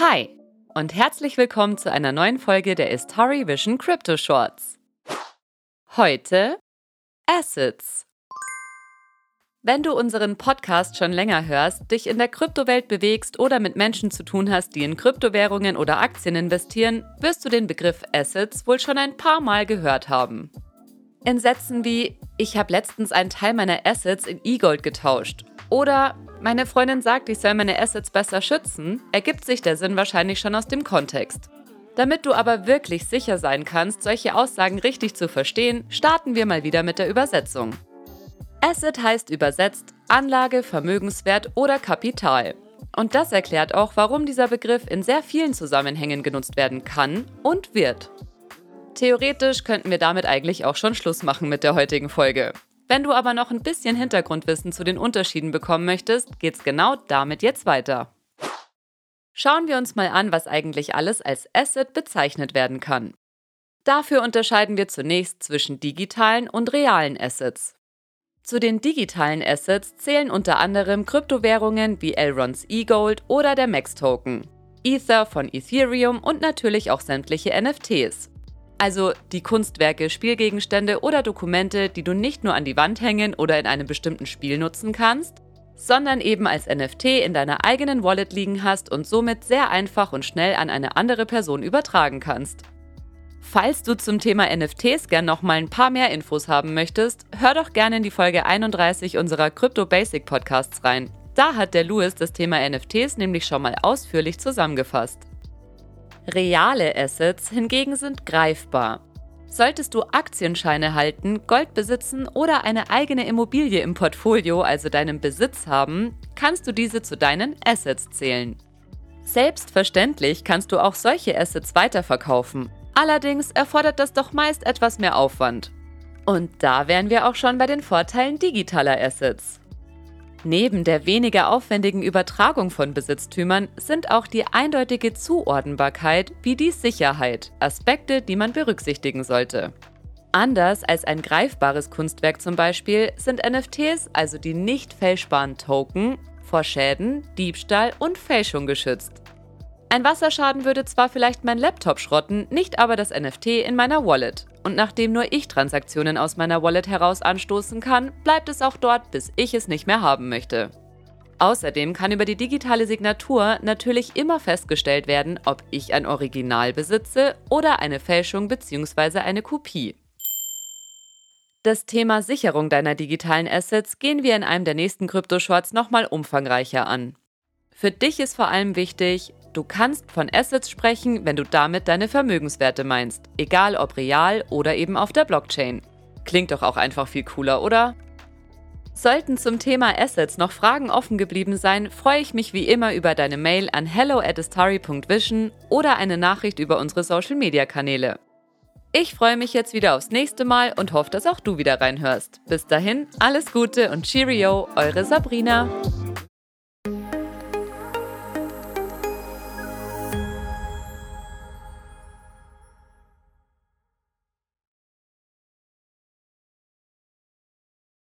Hi und herzlich willkommen zu einer neuen Folge der Istari Vision Crypto Shorts. Heute Assets. Wenn du unseren Podcast schon länger hörst, dich in der Kryptowelt bewegst oder mit Menschen zu tun hast, die in Kryptowährungen oder Aktien investieren, wirst du den Begriff Assets wohl schon ein paar Mal gehört haben. In Sätzen wie Ich habe letztens einen Teil meiner Assets in E-Gold getauscht oder meine Freundin sagt, ich soll meine Assets besser schützen, ergibt sich der Sinn wahrscheinlich schon aus dem Kontext. Damit du aber wirklich sicher sein kannst, solche Aussagen richtig zu verstehen, starten wir mal wieder mit der Übersetzung. Asset heißt übersetzt Anlage, Vermögenswert oder Kapital. Und das erklärt auch, warum dieser Begriff in sehr vielen Zusammenhängen genutzt werden kann und wird. Theoretisch könnten wir damit eigentlich auch schon Schluss machen mit der heutigen Folge. Wenn du aber noch ein bisschen Hintergrundwissen zu den Unterschieden bekommen möchtest, geht's genau damit jetzt weiter. Schauen wir uns mal an, was eigentlich alles als Asset bezeichnet werden kann. Dafür unterscheiden wir zunächst zwischen digitalen und realen Assets. Zu den digitalen Assets zählen unter anderem Kryptowährungen wie Elrons E-Gold oder der Max-Token, Ether von Ethereum und natürlich auch sämtliche NFTs. Also die Kunstwerke, Spielgegenstände oder Dokumente, die du nicht nur an die Wand hängen oder in einem bestimmten Spiel nutzen kannst, sondern eben als NFT in deiner eigenen Wallet liegen hast und somit sehr einfach und schnell an eine andere Person übertragen kannst. Falls du zum Thema NFTs gern noch mal ein paar mehr Infos haben möchtest, hör doch gerne in die Folge 31 unserer Crypto Basic Podcasts rein. Da hat der Louis das Thema NFTs nämlich schon mal ausführlich zusammengefasst. Reale Assets hingegen sind greifbar. Solltest du Aktienscheine halten, Gold besitzen oder eine eigene Immobilie im Portfolio, also deinem Besitz haben, kannst du diese zu deinen Assets zählen. Selbstverständlich kannst du auch solche Assets weiterverkaufen. Allerdings erfordert das doch meist etwas mehr Aufwand. Und da wären wir auch schon bei den Vorteilen digitaler Assets. Neben der weniger aufwendigen Übertragung von Besitztümern sind auch die eindeutige Zuordnbarkeit wie die Sicherheit Aspekte, die man berücksichtigen sollte. Anders als ein greifbares Kunstwerk zum Beispiel sind NFTs, also die nicht fälschbaren Token, vor Schäden, Diebstahl und Fälschung geschützt. Ein Wasserschaden würde zwar vielleicht mein Laptop schrotten, nicht aber das NFT in meiner Wallet. Und nachdem nur ich Transaktionen aus meiner Wallet heraus anstoßen kann, bleibt es auch dort, bis ich es nicht mehr haben möchte. Außerdem kann über die digitale Signatur natürlich immer festgestellt werden, ob ich ein Original besitze oder eine Fälschung bzw. eine Kopie. Das Thema Sicherung deiner digitalen Assets gehen wir in einem der nächsten Krypto-Shorts nochmal umfangreicher an. Für dich ist vor allem wichtig, Du kannst von Assets sprechen, wenn du damit deine Vermögenswerte meinst, egal ob real oder eben auf der Blockchain. Klingt doch auch einfach viel cooler, oder? Sollten zum Thema Assets noch Fragen offen geblieben sein, freue ich mich wie immer über deine Mail an hello@astari.vision oder eine Nachricht über unsere Social Media Kanäle. Ich freue mich jetzt wieder aufs nächste Mal und hoffe, dass auch du wieder reinhörst. Bis dahin, alles Gute und Cheerio, eure Sabrina.